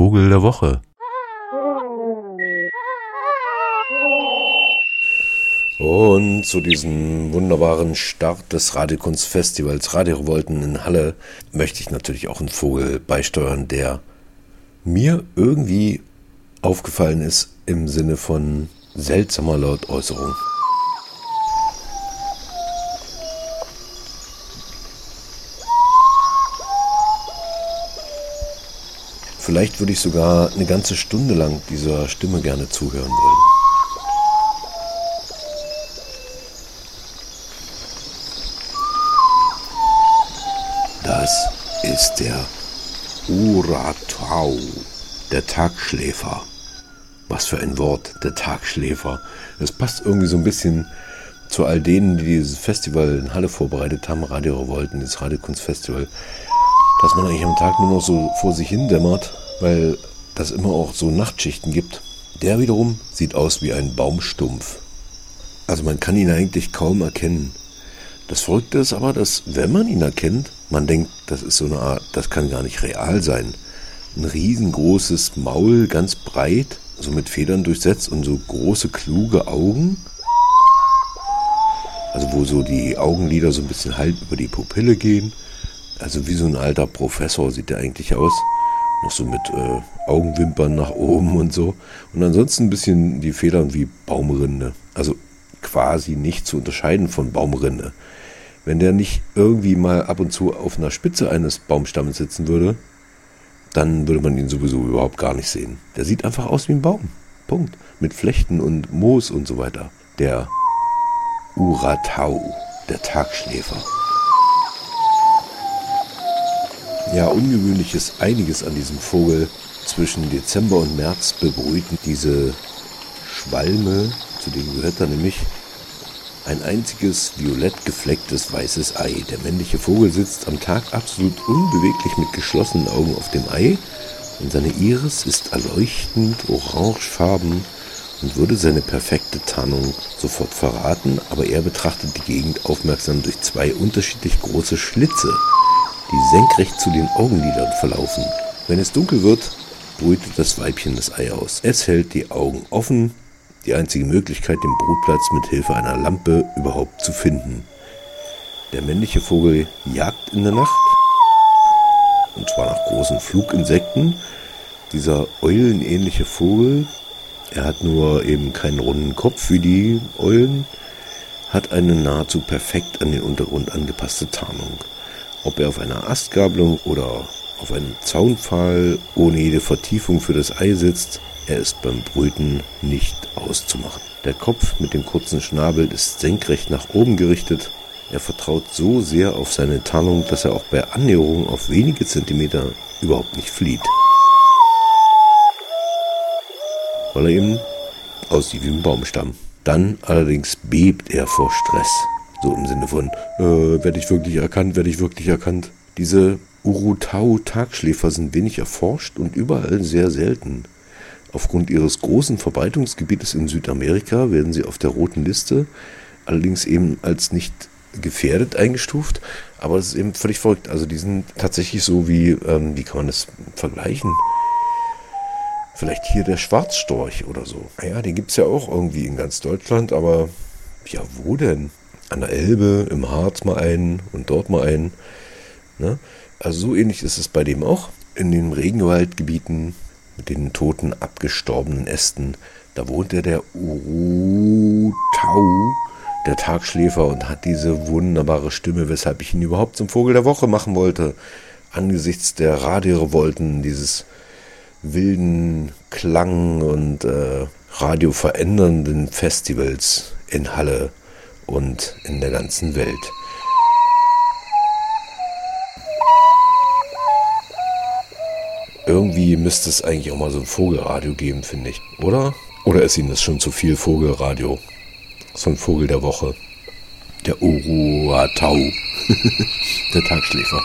Vogel der Woche. Und zu diesem wunderbaren Start des Radiokunstfestivals Radio Revolten in Halle möchte ich natürlich auch einen Vogel beisteuern, der mir irgendwie aufgefallen ist im Sinne von seltsamer Lautäußerung. Vielleicht würde ich sogar eine ganze Stunde lang dieser Stimme gerne zuhören wollen. Das ist der Uratau, der Tagschläfer. Was für ein Wort, der Tagschläfer. Es passt irgendwie so ein bisschen zu all denen, die dieses Festival in Halle vorbereitet haben, Radio Revolten, das Radiokunstfestival, dass man eigentlich am Tag nur noch so vor sich hin dämmert, weil das immer auch so Nachtschichten gibt. Der wiederum sieht aus wie ein Baumstumpf. Also man kann ihn eigentlich kaum erkennen. Das Verrückte ist aber, dass wenn man ihn erkennt, man denkt, das ist so eine Art, das kann gar nicht real sein. Ein riesengroßes Maul, ganz breit, so mit Federn durchsetzt und so große, kluge Augen. Also wo so die Augenlider so ein bisschen halb über die Pupille gehen. Also wie so ein alter Professor sieht der eigentlich aus. Noch so mit äh, Augenwimpern nach oben und so. Und ansonsten ein bisschen die Federn wie Baumrinde. Also quasi nicht zu unterscheiden von Baumrinde. Wenn der nicht irgendwie mal ab und zu auf einer Spitze eines Baumstammes sitzen würde, dann würde man ihn sowieso überhaupt gar nicht sehen. Der sieht einfach aus wie ein Baum. Punkt. Mit Flechten und Moos und so weiter. Der Uratau, der Tagschläfer. Ja, ungewöhnlich ist einiges an diesem Vogel. Zwischen Dezember und März bebrüten diese Schwalme, zu denen gehört er nämlich ein einziges violett geflecktes weißes Ei. Der männliche Vogel sitzt am Tag absolut unbeweglich mit geschlossenen Augen auf dem Ei und seine Iris ist erleuchtend orangefarben und würde seine perfekte Tarnung sofort verraten, aber er betrachtet die Gegend aufmerksam durch zwei unterschiedlich große Schlitze, die senkrecht zu den Augenlidern verlaufen. Wenn es dunkel wird, brütet das Weibchen das Ei aus. Es hält die Augen offen, die einzige Möglichkeit, den Brutplatz mit Hilfe einer Lampe überhaupt zu finden. Der männliche Vogel jagt in der Nacht, und zwar nach großen Fluginsekten. Dieser eulenähnliche Vogel, er hat nur eben keinen runden Kopf wie die Eulen, hat eine nahezu perfekt an den Untergrund angepasste Tarnung. Ob er auf einer Astgabelung oder auf einem Zaunpfahl ohne jede Vertiefung für das Ei sitzt, er ist beim Brüten nicht auszumachen. Der Kopf mit dem kurzen Schnabel ist senkrecht nach oben gerichtet. Er vertraut so sehr auf seine Tarnung, dass er auch bei Annäherung auf wenige Zentimeter überhaupt nicht flieht. Weil er eben aussieht wie ein Baumstamm. Dann allerdings bebt er vor Stress. So im Sinne von, äh, werde ich wirklich erkannt, werde ich wirklich erkannt. Diese Urutau-Tagschläfer sind wenig erforscht und überall sehr selten. Aufgrund ihres großen Verbreitungsgebietes in Südamerika werden sie auf der roten Liste allerdings eben als nicht gefährdet eingestuft. Aber das ist eben völlig verrückt. Also die sind tatsächlich so wie, ähm, wie kann man das vergleichen? Vielleicht hier der Schwarzstorch oder so. Naja, den gibt es ja auch irgendwie in ganz Deutschland, aber ja, wo denn? An der Elbe, im Harz mal einen und dort mal einen. Ne? Also so ähnlich ist es bei dem auch. In den Regenwaldgebieten mit den toten, abgestorbenen Ästen. Da wohnte der Urutau, der Tagschläfer, und hat diese wunderbare Stimme, weshalb ich ihn überhaupt zum Vogel der Woche machen wollte. Angesichts der Radiorevolten, dieses wilden Klang und äh, radioverändernden Festivals in Halle und in der ganzen Welt. Irgendwie müsste es eigentlich auch mal so ein Vogelradio geben, finde ich, oder? Oder ist Ihnen das schon zu viel Vogelradio? So ein Vogel der Woche. Der Uruatau. der Tagschläfer.